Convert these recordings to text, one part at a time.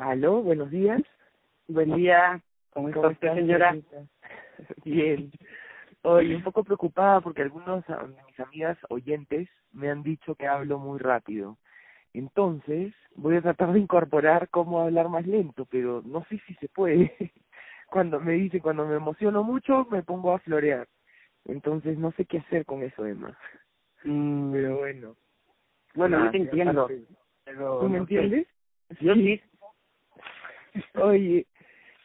Aló, buenos días. Buen día. ¿Cómo, está usted, señora? Bien. Hoy un poco preocupada porque algunos de mis amigas oyentes me han dicho que hablo muy rápido. Entonces, voy a tratar de incorporar cómo hablar más lento, pero no sé si se puede. Cuando me dice, cuando me emociono mucho, me pongo a florear. Entonces, no sé qué hacer con eso, Emma. Mm, Pero bueno. bueno, nada, yo te entiendo. Pero ¿Tú me no sé. entiendes? Yo sí. Oye,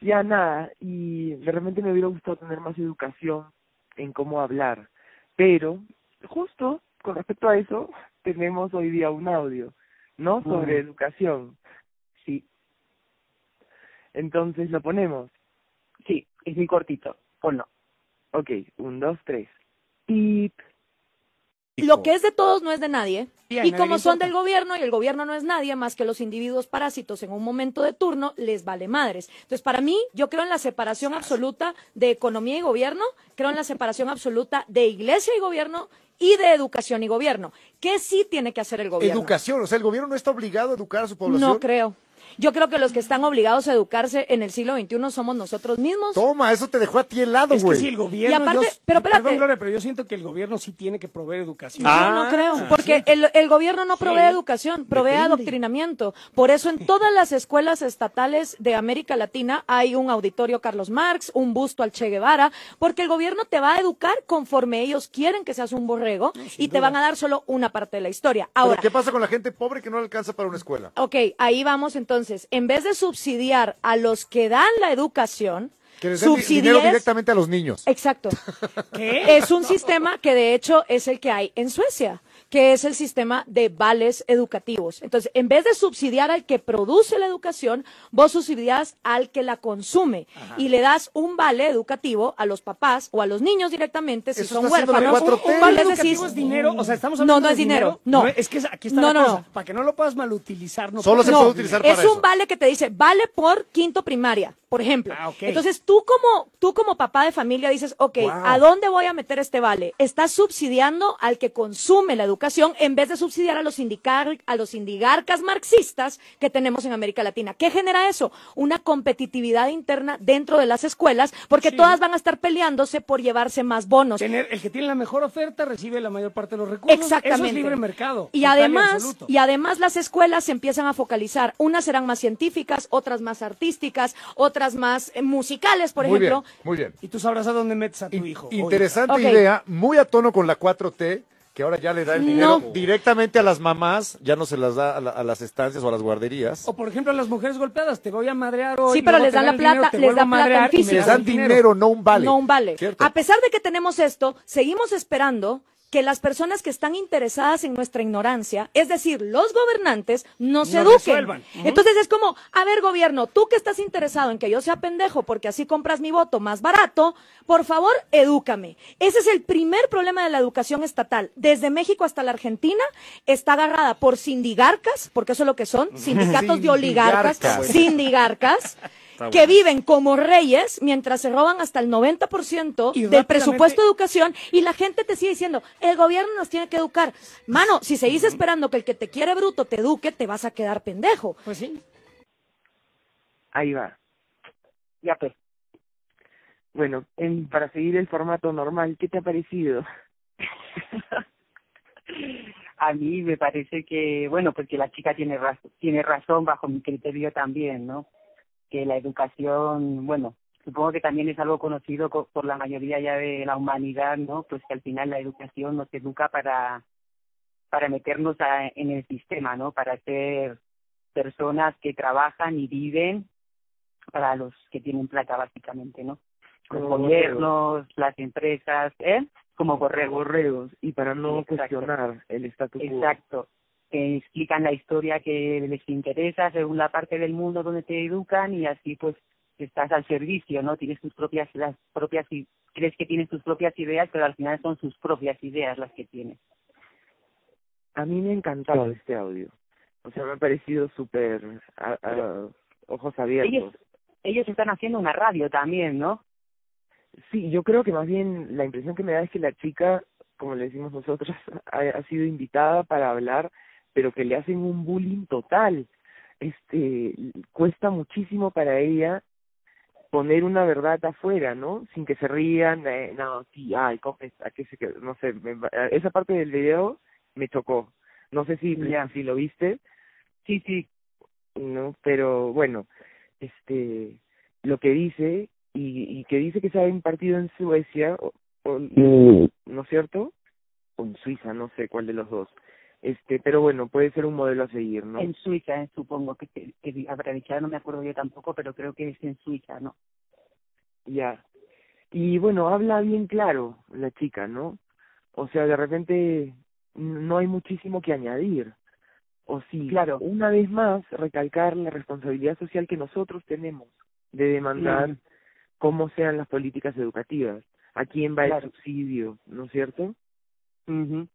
ya nada, y de repente me hubiera gustado tener más educación en cómo hablar, pero justo con respecto a eso tenemos hoy día un audio, ¿no? Sobre educación. Sí, Entonces lo ponemos. sí, es muy cortito. Ponlo. Ok, un, dos, tres. Tip. Lo que es de todos no es de nadie. Y como son del gobierno y el gobierno no es nadie más que los individuos parásitos en un momento de turno, les vale madres. Entonces, para mí, yo creo en la separación absoluta de economía y gobierno, creo en la separación absoluta de iglesia y gobierno y de educación y gobierno. ¿Qué sí tiene que hacer el gobierno? Educación, o sea, el gobierno no está obligado a educar a su población. No creo. Yo creo que los que están obligados a educarse en el siglo XXI somos nosotros mismos. Toma, eso te dejó a ti helado, Es que güey. si el gobierno. Y aparte- yo- pero espérate. Perdón, Gloria, pero yo siento que el gobierno sí tiene que proveer educación. Yo no creo, porque el, el gobierno no provee Sí. educación, provee Depende. adoctrinamiento. Por eso en todas las escuelas estatales de América Latina hay un auditorio Carlos Marx, un busto al Che Guevara, porque el gobierno te va a educar conforme ellos quieren que seas un borrego y te van a dar solo una parte de la historia. Pero Ahora, ¿qué pasa con la gente pobre que no le alcanza para una escuela? ok, ahí vamos entonces. En vez de subsidiar a los que dan la educación, Que les den di- dinero subsidíes- directamente a los niños. Exacto. ¿Qué? Es un sistema que de hecho es el que hay en Suecia, que es el sistema de vales educativos. Entonces, en vez de subsidiar al que produce la educación, vos subsidias al que la consume y le das un vale educativo a los papás o a los niños directamente si Eso son huérfanos. 4T. Un vale educativo es dinero, o sea, estamos No, hablando no es dinero, no. es que aquí está No, la no, cosa. no. Para que no lo puedas malutilizar, no Solo se No, puede utilizar para es eso. un vale que te dice, vale por quinto primaria, por ejemplo. Ah, ok. Entonces tú como, tú como papá de familia dices, ok, Wow. ¿a dónde voy a meter este vale? Estás subsidiando al que consume la educación en vez de subsidiar a los, indicar, a los indigarcas marxistas que tenemos en América Latina. ¿Qué genera eso? Una competitividad interna dentro de las escuelas porque Sí. todas van a estar peleándose por llevarse más bonos. Tener, el que tiene la mejor oferta recibe la mayor parte de los recursos. Exactamente. Eso es libre mercado. Y además, y además las escuelas se empiezan a focalizar. Unas serán más científicas, otras más artísticas, otras más eh, musicales, por muy ejemplo. bien, muy bien. Y tú sabrás a dónde metes a tu In- hijo. interesante idea, muy a tono con la 4T, que ahora ya le da el dinero No. directamente a las mamás, ya no se las da a, la- a las estancias o a las guarderías. O por ejemplo a las mujeres golpeadas, te voy a madrear hoy. Sí, pero les dan da la dinero, plata, les da plata en físico. Les dan dinero, no un vale. No un vale. ¿Cierto? A pesar de que tenemos esto, seguimos esperando que las personas que están interesadas en nuestra ignorancia, es decir, los gobernantes, nos Nos eduquen. Entonces es como, a ver, gobierno, tú que estás interesado en que yo sea pendejo porque así compras mi voto más barato, por favor, edúcame. Ese es el primer problema de la educación estatal. Desde México hasta la Argentina está agarrada por sindigarcas, porque eso es lo que son, sindicatos de oligarcas, Sindigarcas. Que viven como reyes mientras se roban hasta el 90% Y del presupuesto de educación y la gente te sigue diciendo, el gobierno nos tiene que educar. Mano, si seguís esperando que el que te quiere bruto te eduque, te vas a quedar pendejo. Pues sí. Ahí va. Ya pues. Bueno, en, para seguir el formato normal, ¿qué te ha parecido? A mí me parece que, bueno, porque la chica tiene razón, tiene razón bajo mi criterio también, ¿no? Que la educación, bueno, supongo que también es algo conocido co- por la mayoría ya de la humanidad, ¿no? Pues que al final la educación nos educa para para meternos a- en el sistema, ¿no? Para ser personas que trabajan y viven para los que tienen plata, básicamente, ¿no? Los Como gobiernos, las empresas, ¿eh? Como borregos. borregos y para no Exacto. cuestionar el estatus quo. Exacto. Explican la historia que les interesa según la parte del mundo donde te educan y así pues estás al servicio, ¿no? Tienes tus propias, las propias, crees que tienes tus propias ideas, pero al final son sus propias ideas las que tienes. A mí me ha encantado este audio. O sea, me ha parecido súper a- a- ojos abiertos. Ellos, ellos están haciendo una radio también, ¿no? Sí, yo creo que más bien la impresión que me da es que la chica, como le decimos nosotros, ha, ha sido invitada para hablar, pero que le hacen un bullying total. este cuesta muchísimo para ella poner una verdad afuera, ¿no? Sin que se rían, eh, no, sí, ay. ¿A qué se quedó? No sé, me, esa parte del video me chocó. No sé si, Ya. si lo viste, Sí, sí, ¿no? Pero bueno, este, lo que dice, y, y que dice que se ha impartido en Suecia, o, o- ¿no es cierto? O en Suiza, no sé cuál de los dos. Este, pero bueno, puede ser un modelo a seguir, ¿no? en Suiza, eh, supongo que, que, que habrá dicho, no me acuerdo yo tampoco, pero creo que es en Suiza, ¿no? Ya. Y bueno, habla bien claro la chica, ¿no? O sea, de repente no hay muchísimo que añadir. O sí, Claro. una vez más, recalcar la responsabilidad social que nosotros tenemos de demandar cómo sean las políticas educativas, a quién va Claro. el subsidio, ¿no es cierto? Ujú.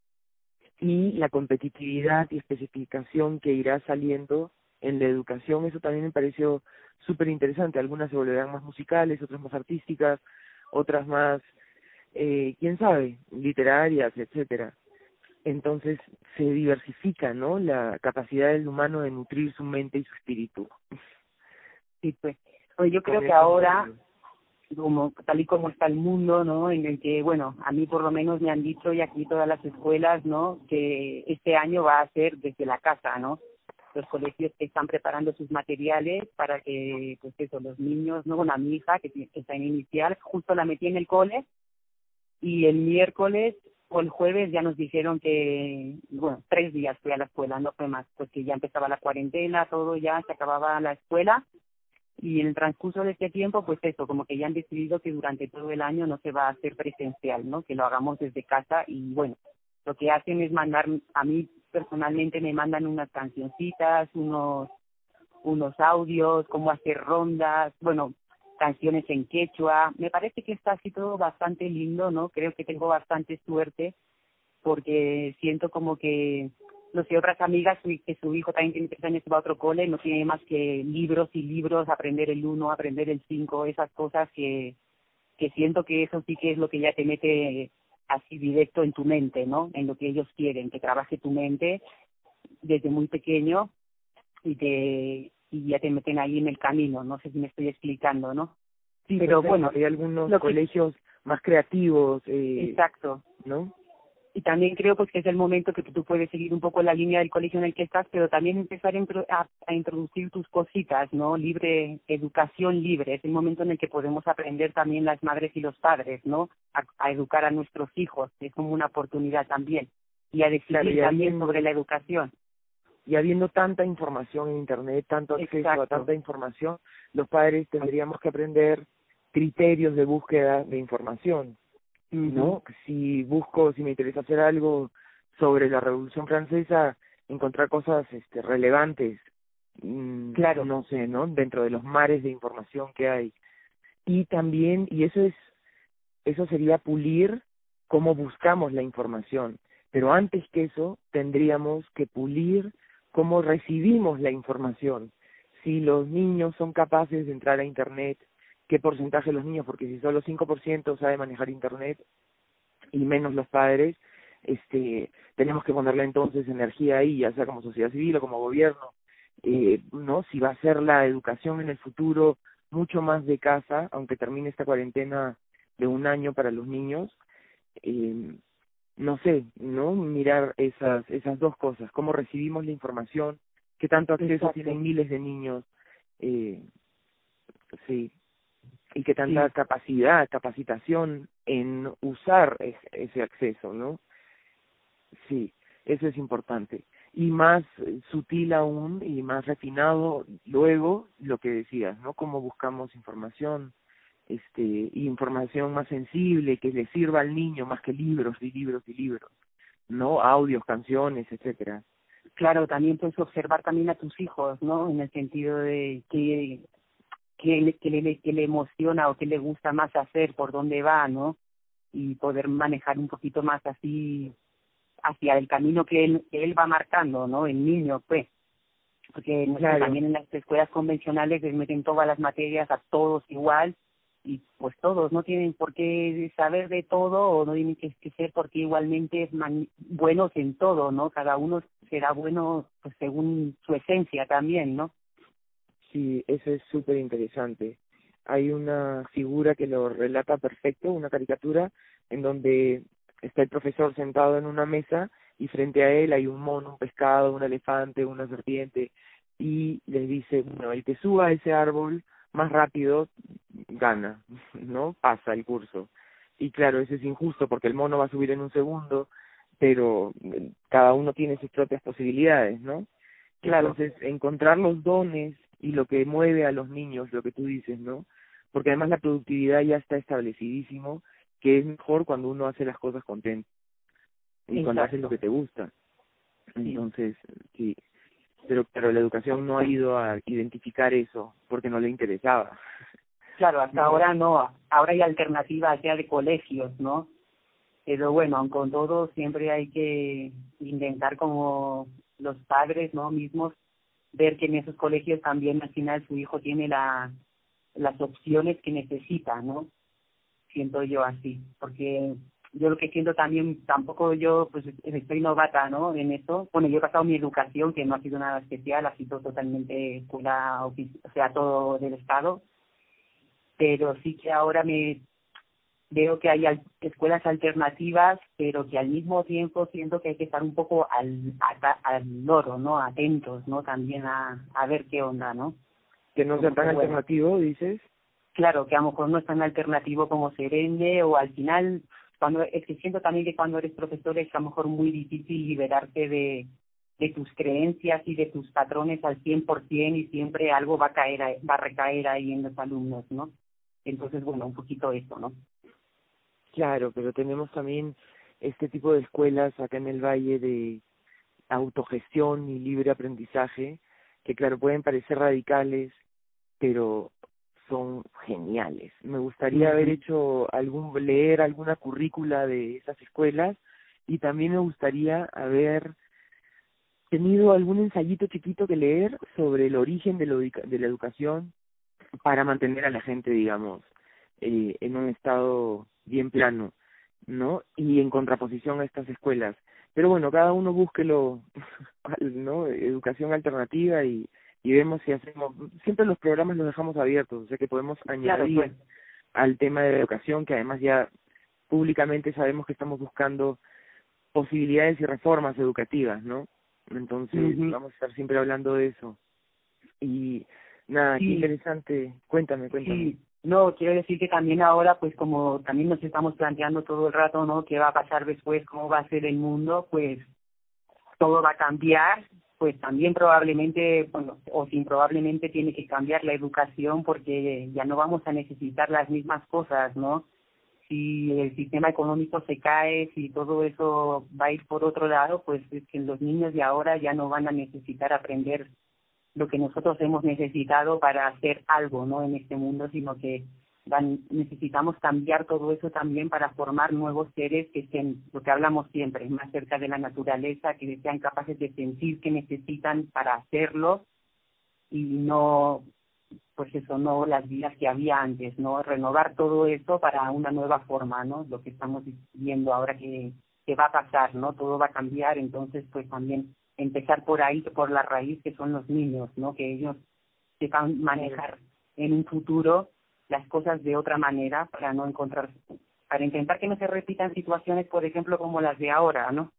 Y la competitividad y especificación que irá saliendo en la educación, eso también me pareció súper interesante. Algunas se volverán más musicales, otras más artísticas, otras más, eh, quién sabe, literarias, etcétera. Entonces se diversifica, ¿no? La capacidad del humano de nutrir su mente y su espíritu. Sí, pues. Oye, yo creo que ahora. Como tal y como está el mundo, ¿no? En el que, bueno, a mí por lo menos me han dicho y aquí todas las escuelas, ¿no? Que este año va a ser desde la casa, ¿no? Los colegios que están preparando sus materiales para que, pues eso, los niños, ¿no? Bueno, a mi hija que, que está en inicial, justo la metí en el cole y el miércoles o el jueves ya nos dijeron que, bueno, tres días fui a la escuela, no fue más, pues que ya empezaba la cuarentena, todo ya, se acababa la escuela y en el transcurso de este tiempo, pues eso, como que ya han decidido que durante todo el año no se va a hacer presencial, ¿no? Que lo hagamos desde casa y bueno, lo que hacen es mandar, a mí personalmente me mandan unas cancioncitas, unos unos audios, cómo hacer rondas, bueno, canciones en quechua. Me parece que está así todo bastante lindo, ¿no? Creo que tengo bastante suerte porque siento como que no sé, otras amigas su- que su hijo también tiene tres años y va a otro cole, no tiene más que libros y libros, aprender el uno, aprender el cinco, esas cosas que, que siento que eso sí que es lo que ya te mete así directo en tu mente, ¿no? En lo que ellos quieren, que trabaje tu mente desde muy pequeño y te y ya te meten ahí en el camino, no sé si me estoy explicando, ¿no? Sí, pero perfecto. bueno, hay algunos que- colegios más creativos, eh, Exacto. ¿no? Y también creo pues que es el momento que tú puedes seguir un poco la línea del colegio en el que estás, pero también empezar a, intro- a, a introducir tus cositas, ¿no? Libre, educación libre, es el momento en el que podemos aprender también las madres y los padres, ¿no? A, a educar a nuestros hijos, es como una oportunidad también, y a decidir Claro, y también sobre la educación. y habiendo tanta información en internet, tanto acceso Exacto. a tanta información, los padres tendríamos que aprender criterios de búsqueda de información, ¿no? Si busco, si me interesa hacer algo sobre la Revolución Francesa, encontrar cosas este relevantes, mm, Claro. no sé, ¿no? Dentro de los mares de información que hay. Y también, y eso es, eso sería pulir cómo buscamos la información. Pero antes que eso, tendríamos que pulir cómo recibimos la información. Si los niños son capaces de entrar a Internet, qué porcentaje de los niños, porque si solo 5% sabe manejar Internet y menos los padres, este, tenemos que ponerle entonces energía ahí, ya sea como sociedad civil o como gobierno, eh, ¿no? Si va a ser la educación en el futuro mucho más de casa, aunque termine esta cuarentena de un año para los niños, eh, no sé, ¿no? Mirar esas, esas dos cosas, cómo recibimos la información, qué tanto acceso Exacto. tienen miles de niños, eh, sí, y qué tanta Sí. capacidad, capacitación en usar es- ese acceso, ¿no? Sí, eso es importante. Y más eh, sutil aún y más refinado luego lo que decías, ¿no? Cómo buscamos información, este, información más sensible que le sirva al niño más que libros y libros y libros, ¿no? Audios, canciones, etcétera. Claro, también puedes observar también a tus hijos, ¿no? En el sentido de que que le, que le, que le emociona o que le gusta más hacer, por dónde va, ¿no? Y poder manejar un poquito más así hacia el camino que él, que él va marcando, ¿no? El niño, pues. Porque Claro. también en las escuelas convencionales les meten todas las materias a todos igual y pues todos no tienen por qué saber de todo o no tienen que, que ser porque igualmente es man, buenos en todo, ¿no? Cada uno será bueno pues según su esencia también, ¿no? Sí, eso es súper interesante. Hay una figura que lo relata perfecto, una caricatura, en donde está el profesor sentado en una mesa y frente a él hay un mono, un pescado, un elefante, una serpiente, y les dice, bueno, el que suba a ese árbol más rápido gana, ¿no? Pasa el curso. Y claro, eso es injusto porque el mono va a subir en un segundo, pero eh, cada uno tiene sus propias posibilidades, ¿no? Claro. Entonces, encontrar los dones y lo que mueve a los niños, lo que tú dices, ¿no? Porque además la productividad ya está establecidísimo, que es mejor cuando uno hace las cosas contento y Exacto. cuando haces lo que te gusta. Entonces, sí, pero pero la educación no ha ido a identificar eso porque no le interesaba. Claro, hasta ahora no, ahora hay alternativas ya de colegios, ¿no? Pero bueno, aun con todo siempre hay que intentar como los padres, ¿no? Mismos ver que en esos colegios también al final su hijo tiene la las opciones que necesita, ¿no? Siento yo así, porque yo lo que siento también, tampoco yo pues estoy novata, ¿no? En eso. Bueno, yo he pasado mi educación, que no ha sido nada especial, ha sido totalmente escuela, o sea, todo del Estado. Pero sí que ahora me veo que hay escuelas alternativas, pero que al mismo tiempo siento que hay que estar un poco al, al loro, ¿no? Atentos, ¿no? También a, a ver qué onda, ¿no? Que no sea tan bueno. alternativo, dices. Claro, que a lo mejor no es tan alternativo como Serende, o al final cuando es que siento también que cuando eres profesor es a lo mejor muy difícil liberarte de, de tus creencias y de tus patrones al 100% y siempre algo va a caer va a recaer ahí en los alumnos, ¿no? Entonces, bueno, un poquito eso, ¿no? Claro, pero tenemos también este tipo de escuelas acá en el Valle de autogestión y libre aprendizaje que claro pueden parecer radicales, pero son geniales. Me gustaría haber hecho algún leer alguna currícula de esas escuelas y también me gustaría haber tenido algún ensayito chiquito que leer sobre el origen de, lo, de la educación para mantener a la gente, digamos, eh, en un estado bien plano, ¿no? Y en contraposición a estas escuelas. Pero bueno, cada uno búsquelo, ¿no? Educación alternativa y, y vemos si hacemos, siempre los programas los dejamos abiertos, o sea que podemos añadir claro, pues. al tema de la educación, que además ya públicamente sabemos que estamos buscando posibilidades y reformas educativas, ¿no? Entonces uh -huh. vamos a estar siempre hablando de eso. Y nada, sí. qué interesante. Cuéntame, cuéntame. Sí. No, quiero decir que también ahora, pues como también nos estamos planteando todo el rato, ¿no? ¿Qué va a pasar después? ¿Cómo va a ser el mundo? Pues todo va a cambiar pues también probablemente, bueno, o sin probablemente tiene que cambiar la educación porque ya no vamos a necesitar las mismas cosas, ¿no? Si el sistema económico se cae, si todo eso va a ir por otro lado, pues es que los niños de ahora ya no van a necesitar aprender lo que nosotros hemos necesitado para hacer algo, ¿no? En este mundo, sino que necesitamos cambiar todo eso también para formar nuevos seres que estén, lo que hablamos siempre, más cerca de la naturaleza, que sean capaces de sentir que necesitan para hacerlo y no, pues eso, no las vidas que había antes, ¿no? Renovar todo eso para una nueva forma, ¿no? Lo que estamos viendo ahora que, que va a pasar, ¿no? Todo va a cambiar, entonces pues también empezar por ahí, por la raíz que son los niños, ¿no? Que ellos sepan manejar en un futuro las cosas de otra manera para no encontrar, para intentar que no se repitan situaciones, por ejemplo, como las de ahora, ¿no?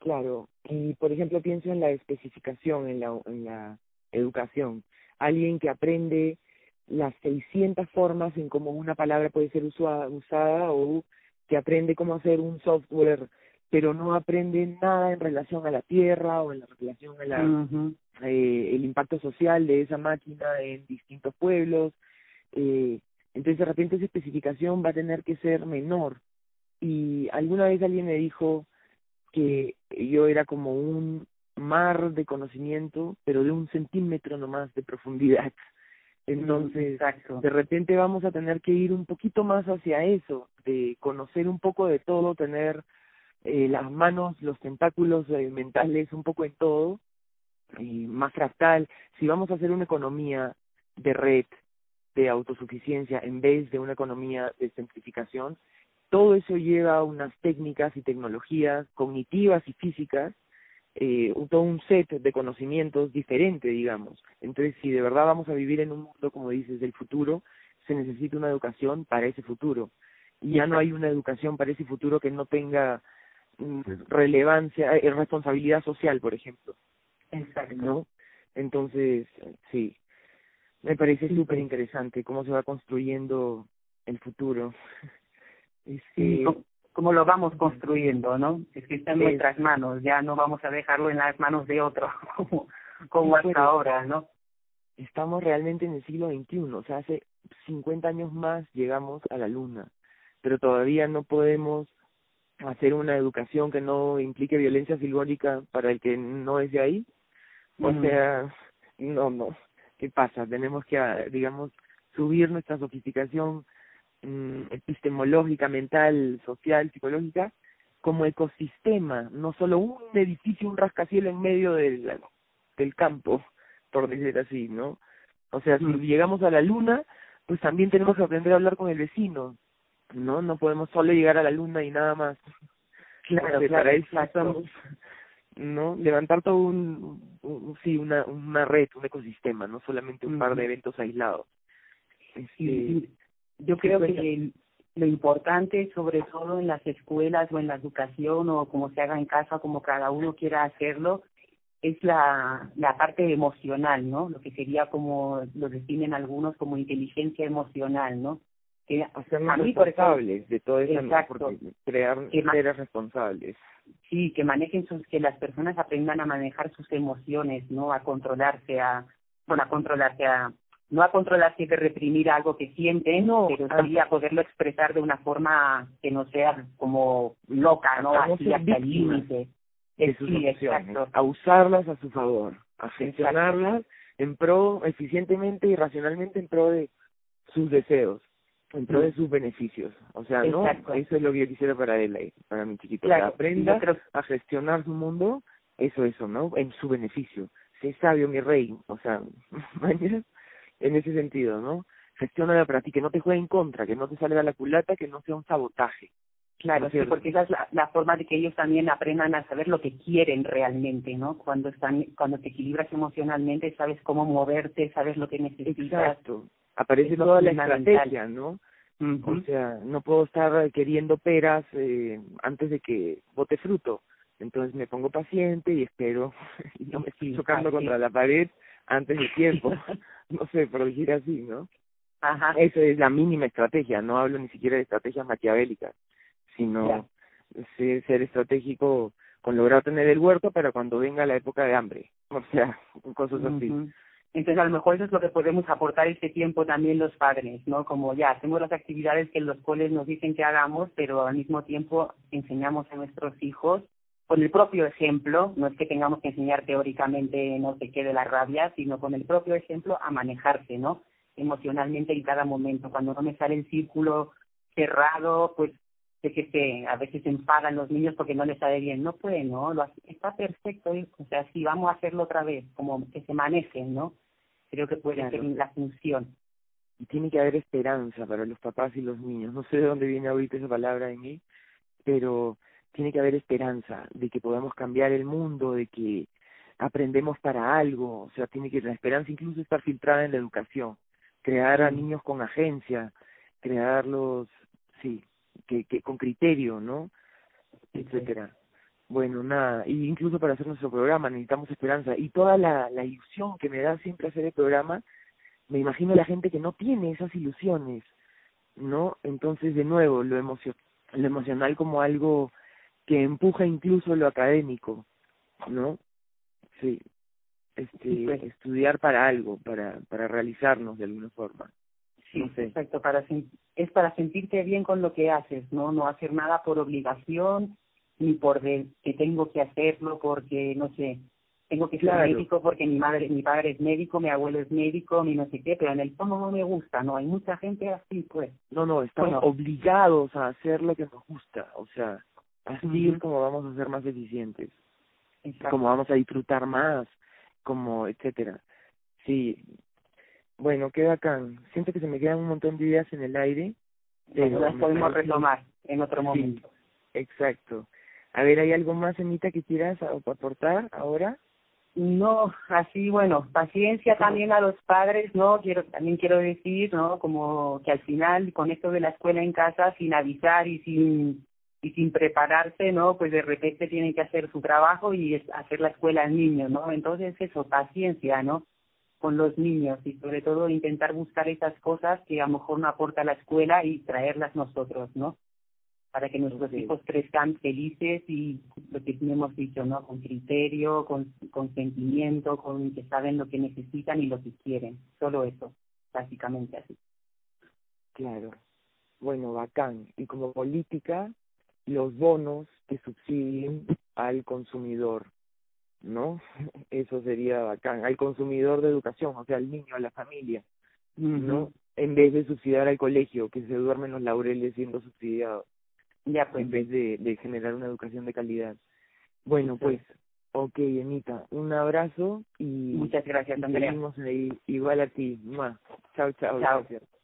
Claro, y por ejemplo pienso en la especificación en la, en la educación. Alguien que aprende las 600 formas en cómo una palabra puede ser usada, usada o que aprende cómo hacer un software, pero no aprende nada en relación a la tierra o en relación a la, uh -huh. eh, el impacto social de esa máquina en distintos pueblos, eh, entonces de repente esa especificación va a tener que ser menor. Y alguna vez alguien me dijo que yo era como un mar de conocimiento, pero de un centímetro nomás de profundidad. Entonces, Exacto. de repente vamos a tener que ir un poquito más hacia eso, de conocer un poco de todo, tener eh, las manos, los tentáculos eh, mentales un poco en todo, y más fractal. Si vamos a hacer una economía de red, de autosuficiencia en vez de una economía de simplificación, todo eso lleva a unas técnicas y tecnologías cognitivas y físicas, eh, todo un set de conocimientos diferente, digamos. Entonces, si de verdad vamos a vivir en un mundo, como dices, del futuro, se necesita una educación para ese futuro. Y ya no hay una educación para ese futuro que no tenga relevancia, eh, responsabilidad social, por ejemplo. Exacto. ¿No? Entonces, sí, me parece súper interesante cómo se va construyendo el futuro. Sí, cómo, lo vamos construyendo, ¿no? Es que está en nuestras manos, ya no vamos a dejarlo en las manos de otro, como, como hasta ahora, ¿no? Estamos realmente en el siglo XXI, o sea, hace 50 años más llegamos a la luna, pero todavía no podemos hacer una educación que no implique violencia simbólica para el que no es de ahí. O sea, no, no. ¿Qué pasa? Tenemos que, digamos, subir nuestra sofisticación Mm, epistemológica, mental, social, psicológica, como ecosistema, no solo un edificio, un rascacielos en medio del, del campo, por decir así, ¿no? O sea, si mm. llegamos a la luna, pues también tenemos que aprender a hablar con el vecino, ¿no? No podemos solo llegar a la luna y nada más. Claro, claro para eso estamos, ¿no? Levantar todo un, sí, una, una red, un ecosistema, no solamente un par de eventos aislados. Este, yo creo que lo importante, sobre todo en las escuelas o en la educación o como se haga en casa, como cada uno quiera hacerlo, es la, la parte emocional, ¿no? Lo que sería como lo definen algunos como inteligencia emocional, ¿no? Que Hacernos responsables de todo eso, crear seres responsables. Sí, que manejen sus, que las personas aprendan a manejar sus emociones, ¿no? A controlarse, a, bueno, a controlarse, a no a controlar siempre reprimir algo que sienten, no, pero sí a poderlo expresar de una forma que no sea como loca, ¿no? Así hasta el límite. De sus sí, a usarlas a su favor, a gestionarlas en pro, eficientemente y racionalmente en pro de sus deseos, en pro de sus beneficios. O sea, ¿no? Eso es lo que yo quisiera para él, para mi chiquito. que aprenda a gestionar su mundo, eso, eso, ¿no? En su beneficio. Sé sabio, mi rey. O sea, en ese sentido, ¿no? Gestiona para ti, que no te juegue en contra, que no te salga la culata, que no sea un sabotaje. Claro, sí, porque esa es la, la, forma de que ellos también aprendan a saber lo que quieren realmente, ¿no? Cuando están, cuando te equilibras emocionalmente, sabes cómo moverte, sabes lo que necesitas. Exacto. Aparece toda la estrategia, ¿no? O sea, no puedo estar queriendo peras eh, antes de que bote fruto. Entonces me pongo paciente y espero y no me estoy chocando contra la pared antes de tiempo. no sé, por decir así, ¿no? Ajá. Eso es la mínima estrategia, no hablo ni siquiera de estrategias maquiavélicas, sino ser, estratégico con lograr tener el huerto, pero cuando venga la época de hambre, o sea, cosas así. Entonces, a lo mejor eso es lo que podemos aportar este tiempo también los padres, ¿no? Como ya hacemos las actividades que los coles nos dicen que hagamos, pero al mismo tiempo enseñamos a nuestros hijos con el propio ejemplo, no es que tengamos que enseñar teóricamente no sé qué de la rabia, sino con el propio ejemplo a manejarse, ¿no? Emocionalmente en cada momento. Cuando no me sale el círculo cerrado, pues sé que se, a veces se enfadan los niños porque no les sale bien. No puede, ¿no? Lo, está perfecto, o sea, sí, vamos a hacerlo otra vez, como que se manejen, ¿no? Creo que puede ser la función. Y tiene que haber esperanza para los papás y los niños. No sé de dónde viene ahorita esa palabra en mí, pero tiene que haber esperanza de que podamos cambiar el mundo, de que aprendemos para algo, o sea, tiene que la esperanza incluso estar filtrada en la educación, crear a niños con agencia, crearlos, sí, que, que con criterio, ¿no? etcétera. Bueno, nada, y incluso para hacer nuestro programa necesitamos esperanza y toda la, la ilusión que me da siempre hacer el programa, me imagino la gente que no tiene esas ilusiones, ¿no? Entonces, de nuevo, lo, emocio lo emocional como algo que empuja incluso lo académico, ¿no? Sí, este, pues. estudiar para algo, para, para realizarnos de alguna forma. Sí, exacto, para es para sentirte bien con lo que haces, ¿no? No hacer nada por obligación, ni por de, que tengo que hacerlo porque, no sé, tengo que ser médico porque mi madre, mi padre es médico, mi abuelo es médico, ni no sé qué, pero en el fondo no me gusta, ¿no? Hay mucha gente así, pues. No, no, estamos obligados a hacer lo que nos gusta, o sea, Así es como vamos a ser más eficientes, como vamos a disfrutar más, como etcétera. Sí, Bueno, qué bacán. Siento que se me quedan un montón de ideas en el aire. Pero las podemos retomar en otro Sí, momento. exacto. A ver, ¿hay algo más, Anita, que quieras aportar ahora? No, así bueno, paciencia también a los padres, ¿no? Quiero también quiero decir, ¿no? Como que al final con esto de la escuela en casa sin avisar y sin y sin prepararse, ¿no? Pues de repente tienen que hacer su trabajo y hacer la escuela al niño, ¿no? Entonces eso, paciencia, ¿no? Con los niños y sobre todo intentar buscar esas cosas que a lo mejor no aporta la escuela y traerlas nosotros, ¿no? para que nuestros hijos crezcan felices y lo que hemos dicho, ¿no? Con criterio, con, con sentimiento, con que saben lo que necesitan y lo que quieren. Solo eso, básicamente así. Claro. Bueno, bacán. Y como política, los bonos que subsidien al consumidor, ¿no? Eso sería bacán. Al consumidor de educación, o sea, al niño, a la familia, ¿no? En vez de subsidiar al colegio, que se duermen los laureles siendo subsidiado, Ya pues, en vez de, de generar una educación de calidad. Bueno, pues, ok, Anita, un abrazo y muchas gracias, y seguimos ahí. Igual a ti. Mua. Chao, chao. Chao. Gracias.